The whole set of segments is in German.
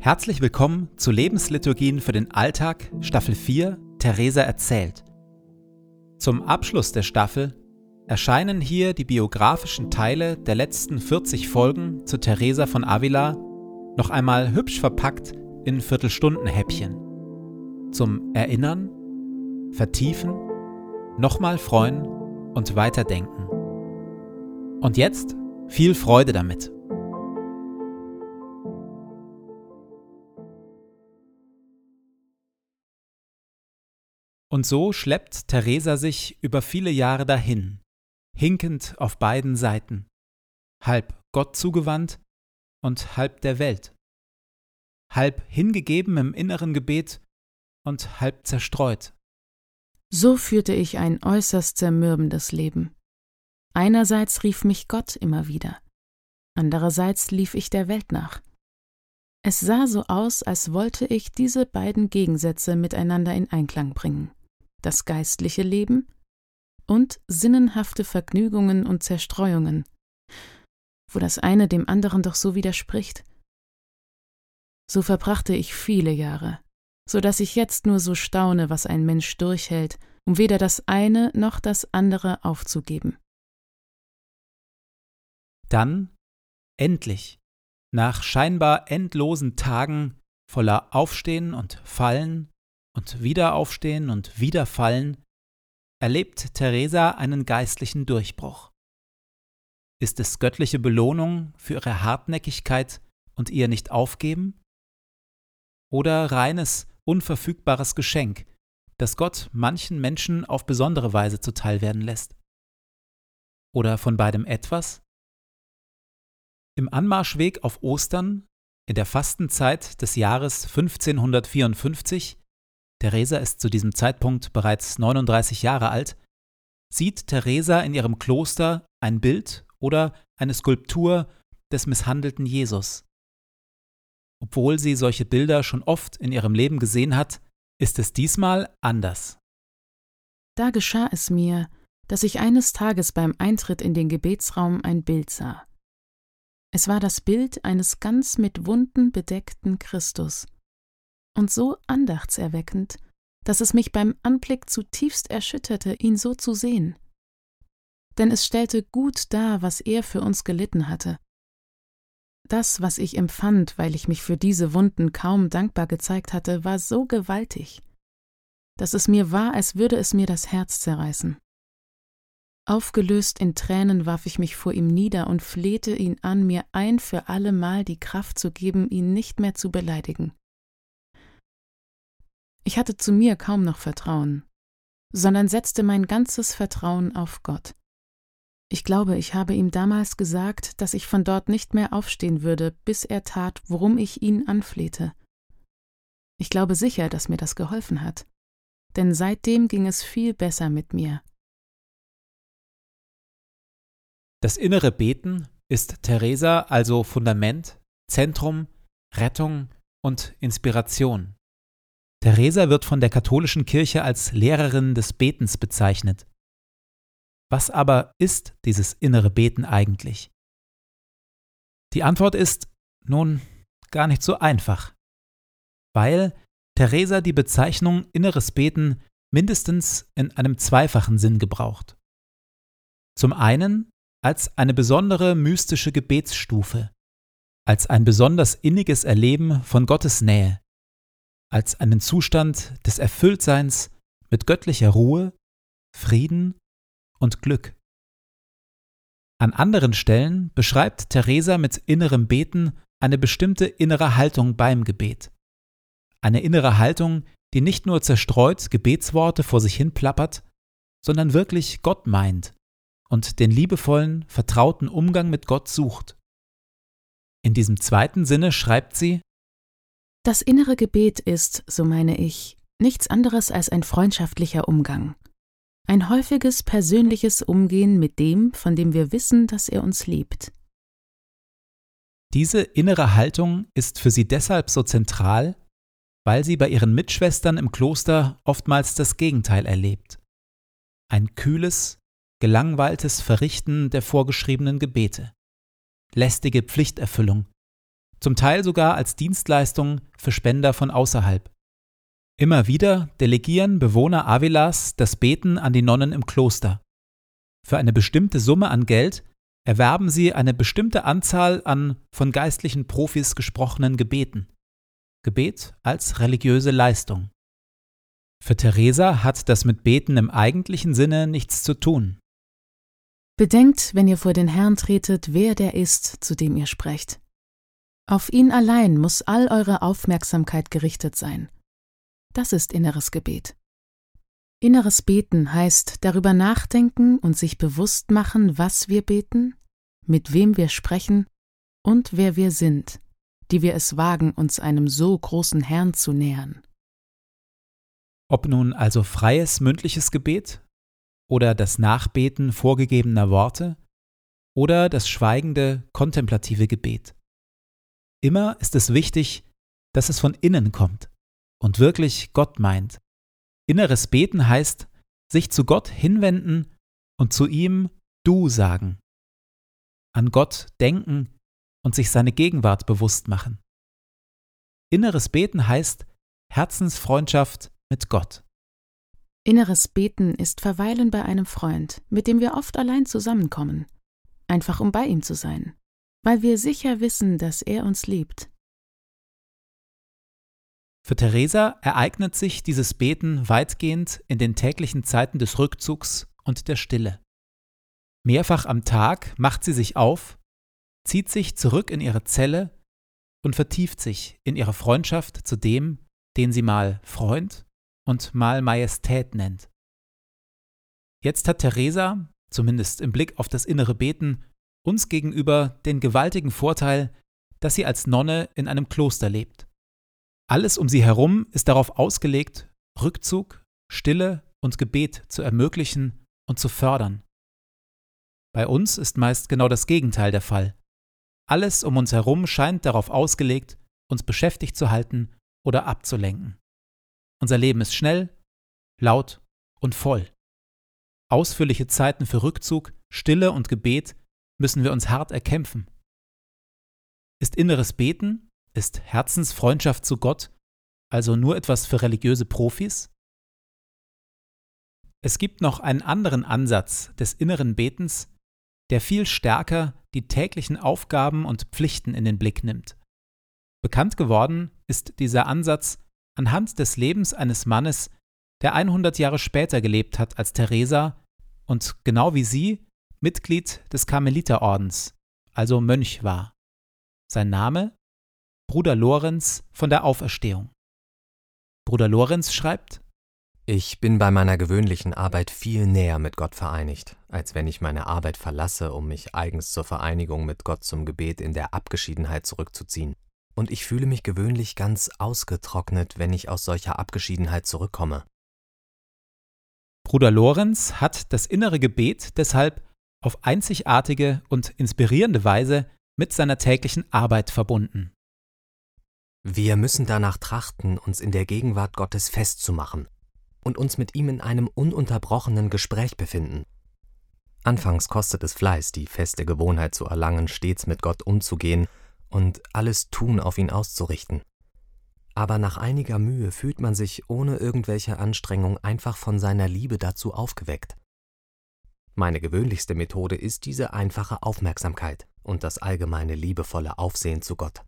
Herzlich willkommen zu Lebensliturgien für den Alltag, Staffel 4, Theresa erzählt. Zum Abschluss der Staffel erscheinen hier die biografischen Teile der letzten 40 Folgen zu Theresa von Avila noch einmal hübsch verpackt in Viertelstundenhäppchen. Zum Erinnern, Vertiefen, nochmal freuen und weiterdenken. Und jetzt viel Freude damit. Und so schleppt Theresa sich über viele Jahre dahin, hinkend auf beiden Seiten, halb Gott zugewandt und halb der Welt, halb hingegeben im inneren Gebet und halb zerstreut. So führte ich ein äußerst zermürbendes Leben. Einerseits rief mich Gott immer wieder, andererseits lief ich der Welt nach. Es sah so aus, als wollte ich diese beiden Gegensätze miteinander in Einklang bringen das geistliche Leben und sinnenhafte Vergnügungen und Zerstreuungen, wo das eine dem anderen doch so widerspricht. So verbrachte ich viele Jahre, so dass ich jetzt nur so staune, was ein Mensch durchhält, um weder das eine noch das andere aufzugeben. Dann, endlich, nach scheinbar endlosen Tagen voller Aufstehen und Fallen, und wieder aufstehen und wieder fallen, erlebt Theresa einen geistlichen Durchbruch. Ist es göttliche Belohnung für ihre Hartnäckigkeit und ihr nicht aufgeben? Oder reines, unverfügbares Geschenk, das Gott manchen Menschen auf besondere Weise zuteil werden lässt? Oder von beidem etwas? Im Anmarschweg auf Ostern, in der Fastenzeit des Jahres 1554, Theresa ist zu diesem Zeitpunkt bereits 39 Jahre alt, sieht Theresa in ihrem Kloster ein Bild oder eine Skulptur des misshandelten Jesus. Obwohl sie solche Bilder schon oft in ihrem Leben gesehen hat, ist es diesmal anders. Da geschah es mir, dass ich eines Tages beim Eintritt in den Gebetsraum ein Bild sah. Es war das Bild eines ganz mit Wunden bedeckten Christus und so andachtserweckend, dass es mich beim Anblick zutiefst erschütterte, ihn so zu sehen. Denn es stellte gut dar, was er für uns gelitten hatte. Das, was ich empfand, weil ich mich für diese Wunden kaum dankbar gezeigt hatte, war so gewaltig, dass es mir war, als würde es mir das Herz zerreißen. Aufgelöst in Tränen warf ich mich vor ihm nieder und flehte ihn an, mir ein für allemal die Kraft zu geben, ihn nicht mehr zu beleidigen. Ich hatte zu mir kaum noch Vertrauen, sondern setzte mein ganzes Vertrauen auf Gott. Ich glaube, ich habe ihm damals gesagt, dass ich von dort nicht mehr aufstehen würde, bis er tat, worum ich ihn anflehte. Ich glaube sicher, dass mir das geholfen hat, denn seitdem ging es viel besser mit mir. Das innere Beten ist Theresa also Fundament, Zentrum, Rettung und Inspiration. Theresa wird von der katholischen Kirche als Lehrerin des Betens bezeichnet. Was aber ist dieses innere Beten eigentlich? Die Antwort ist nun gar nicht so einfach, weil Theresa die Bezeichnung inneres Beten mindestens in einem zweifachen Sinn gebraucht. Zum einen als eine besondere mystische Gebetsstufe, als ein besonders inniges Erleben von Gottes Nähe, als einen Zustand des Erfülltseins mit göttlicher Ruhe, Frieden und Glück. An anderen Stellen beschreibt Theresa mit innerem Beten eine bestimmte innere Haltung beim Gebet. Eine innere Haltung, die nicht nur zerstreut Gebetsworte vor sich hin plappert, sondern wirklich Gott meint und den liebevollen, vertrauten Umgang mit Gott sucht. In diesem zweiten Sinne schreibt sie das innere Gebet ist, so meine ich, nichts anderes als ein freundschaftlicher Umgang. Ein häufiges persönliches Umgehen mit dem, von dem wir wissen, dass er uns liebt. Diese innere Haltung ist für sie deshalb so zentral, weil sie bei ihren Mitschwestern im Kloster oftmals das Gegenteil erlebt. Ein kühles, gelangweiltes Verrichten der vorgeschriebenen Gebete, lästige Pflichterfüllung, zum Teil sogar als Dienstleistung für Spender von außerhalb. Immer wieder delegieren Bewohner Avilas das Beten an die Nonnen im Kloster. Für eine bestimmte Summe an Geld erwerben sie eine bestimmte Anzahl an von geistlichen Profis gesprochenen Gebeten. Gebet als religiöse Leistung. Für Theresa hat das mit Beten im eigentlichen Sinne nichts zu tun. Bedenkt, wenn ihr vor den Herrn tretet, wer der ist, zu dem ihr sprecht. Auf ihn allein muss all eure Aufmerksamkeit gerichtet sein. Das ist inneres Gebet. Inneres Beten heißt darüber nachdenken und sich bewusst machen, was wir beten, mit wem wir sprechen und wer wir sind, die wir es wagen, uns einem so großen Herrn zu nähern. Ob nun also freies mündliches Gebet oder das Nachbeten vorgegebener Worte oder das schweigende kontemplative Gebet. Immer ist es wichtig, dass es von innen kommt und wirklich Gott meint. Inneres Beten heißt, sich zu Gott hinwenden und zu ihm Du sagen. An Gott denken und sich seine Gegenwart bewusst machen. Inneres Beten heißt Herzensfreundschaft mit Gott. Inneres Beten ist Verweilen bei einem Freund, mit dem wir oft allein zusammenkommen, einfach um bei ihm zu sein, weil wir sicher wissen, dass er uns liebt. Für Theresa ereignet sich dieses Beten weitgehend in den täglichen Zeiten des Rückzugs und der Stille. Mehrfach am Tag macht sie sich auf, zieht sich zurück in ihre Zelle und vertieft sich in ihre Freundschaft zu dem, den sie mal Freund und mal Majestät nennt. Jetzt hat Theresa, zumindest im Blick auf das innere Beten, uns gegenüber den gewaltigen Vorteil, dass sie als Nonne in einem Kloster lebt. Alles um sie herum ist darauf ausgelegt, Rückzug, Stille und Gebet zu ermöglichen und zu fördern. Bei uns ist meist genau das Gegenteil der Fall. Alles um uns herum scheint darauf ausgelegt, uns beschäftigt zu halten oder abzulenken. Unser Leben ist schnell, laut und voll. Ausführliche Zeiten für Rückzug, Stille und Gebet müssen wir uns hart erkämpfen. Ist inneres Beten, ist Herzensfreundschaft zu Gott also nur etwas für religiöse Profis? Es gibt noch einen anderen Ansatz des inneren Betens, der viel stärker die täglichen Aufgaben und Pflichten in den Blick nimmt. Bekannt geworden ist dieser Ansatz anhand des Lebens eines Mannes, der 100 Jahre später gelebt hat als Teresa und genau wie sie Mitglied des Karmeliterordens, also Mönch war. Sein Name? Bruder Lorenz von der Auferstehung. Bruder Lorenz schreibt, ich bin bei meiner gewöhnlichen Arbeit viel näher mit Gott vereinigt, als wenn ich meine Arbeit verlasse, um mich eigens zur Vereinigung mit Gott zum Gebet in der Abgeschiedenheit zurückzuziehen und ich fühle mich gewöhnlich ganz ausgetrocknet, wenn ich aus solcher Abgeschiedenheit zurückkomme. Bruder Lorenz hat das innere Gebet deshalb auf einzigartige und inspirierende Weise mit seiner täglichen Arbeit verbunden. Wir müssen danach trachten, uns in der Gegenwart Gottes festzumachen und uns mit ihm in einem ununterbrochenen Gespräch befinden. Anfangs kostet es Fleiß, die feste Gewohnheit zu erlangen, stets mit Gott umzugehen und alles Tun auf ihn auszurichten. Aber nach einiger Mühe fühlt man sich ohne irgendwelche Anstrengung einfach von seiner Liebe dazu aufgeweckt. Meine gewöhnlichste Methode ist diese einfache Aufmerksamkeit und das allgemeine liebevolle Aufsehen zu Gott.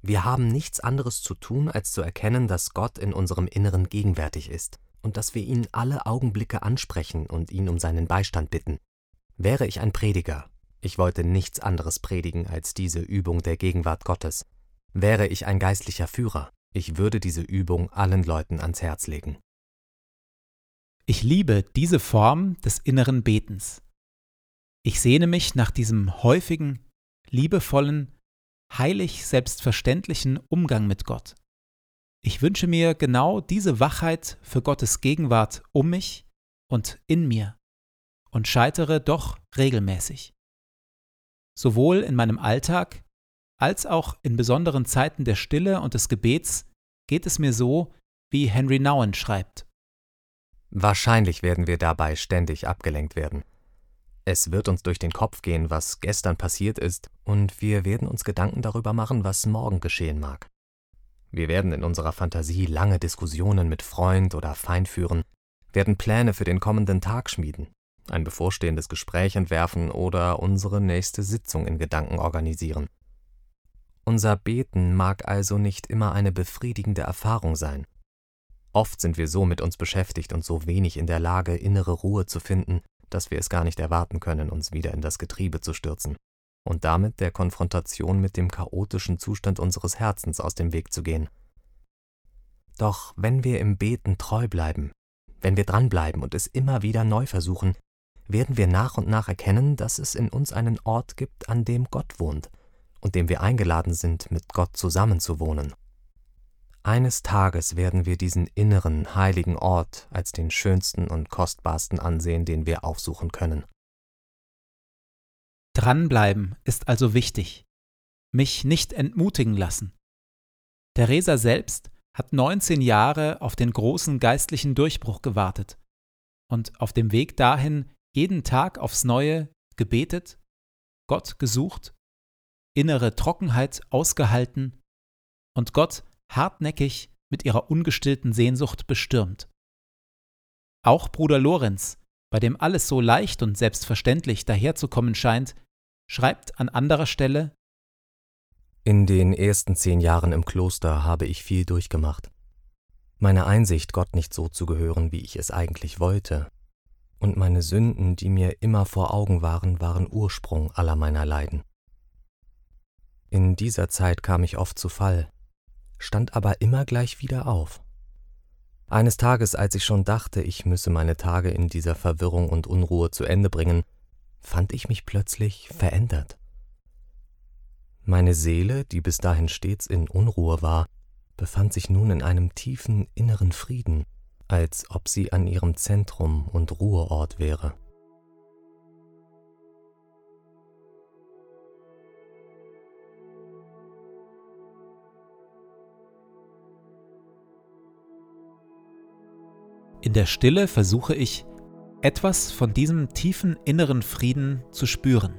Wir haben nichts anderes zu tun, als zu erkennen, dass Gott in unserem Inneren gegenwärtig ist und dass wir ihn alle Augenblicke ansprechen und ihn um seinen Beistand bitten. Wäre ich ein Prediger, ich wollte nichts anderes predigen als diese Übung der Gegenwart Gottes. Wäre ich ein geistlicher Führer, ich würde diese Übung allen Leuten ans Herz legen. Ich liebe diese Form des inneren Betens. Ich sehne mich nach diesem häufigen, liebevollen, heilig selbstverständlichen Umgang mit Gott. Ich wünsche mir genau diese Wachheit für Gottes Gegenwart um mich und in mir und scheitere doch regelmäßig. Sowohl in meinem Alltag als auch in besonderen Zeiten der Stille und des Gebets geht es mir so, wie Henry Nouwen schreibt. Wahrscheinlich werden wir dabei ständig abgelenkt werden. Es wird uns durch den Kopf gehen, was gestern passiert ist, und wir werden uns Gedanken darüber machen, was morgen geschehen mag. Wir werden in unserer Fantasie lange Diskussionen mit Freund oder Feind führen, werden Pläne für den kommenden Tag schmieden, ein bevorstehendes Gespräch entwerfen oder unsere nächste Sitzung in Gedanken organisieren. Unser Beten mag also nicht immer eine befriedigende Erfahrung sein. Oft sind wir so mit uns beschäftigt und so wenig in der Lage, innere Ruhe zu finden, dass wir es gar nicht erwarten können, uns wieder in das Getriebe zu stürzen und damit der Konfrontation mit dem chaotischen Zustand unseres Herzens aus dem Weg zu gehen. Doch wenn wir im Beten treu bleiben, wenn wir dranbleiben und es immer wieder neu versuchen, werden wir nach und nach erkennen, dass es in uns einen Ort gibt, an dem Gott wohnt und dem wir eingeladen sind, mit Gott zusammenzuwohnen. Eines Tages werden wir diesen inneren, heiligen Ort als den schönsten und kostbarsten ansehen, den wir aufsuchen können. Dranbleiben ist also wichtig. Mich nicht entmutigen lassen. Theresa selbst hat 19 Jahre auf den großen geistlichen Durchbruch gewartet und auf dem Weg dahin jeden Tag aufs Neue gebetet, Gott gesucht, innere Trockenheit ausgehalten und Gott hartnäckig mit ihrer ungestillten Sehnsucht bestürmt. Auch Bruder Lorenz, bei dem alles so leicht und selbstverständlich daherzukommen scheint, schreibt an anderer Stelle In den ersten zehn Jahren im Kloster habe ich viel durchgemacht. Meine Einsicht, Gott nicht so zu gehören, wie ich es eigentlich wollte, und meine Sünden, die mir immer vor Augen waren, waren Ursprung aller meiner Leiden. In dieser Zeit kam ich oft zu Fall, stand aber immer gleich wieder auf. Eines Tages, als ich schon dachte, ich müsse meine Tage in dieser Verwirrung und Unruhe zu Ende bringen, fand ich mich plötzlich verändert. Meine Seele, die bis dahin stets in Unruhe war, befand sich nun in einem tiefen inneren Frieden, als ob sie an ihrem Zentrum und Ruheort wäre. In der Stille versuche ich, etwas von diesem tiefen inneren Frieden zu spüren.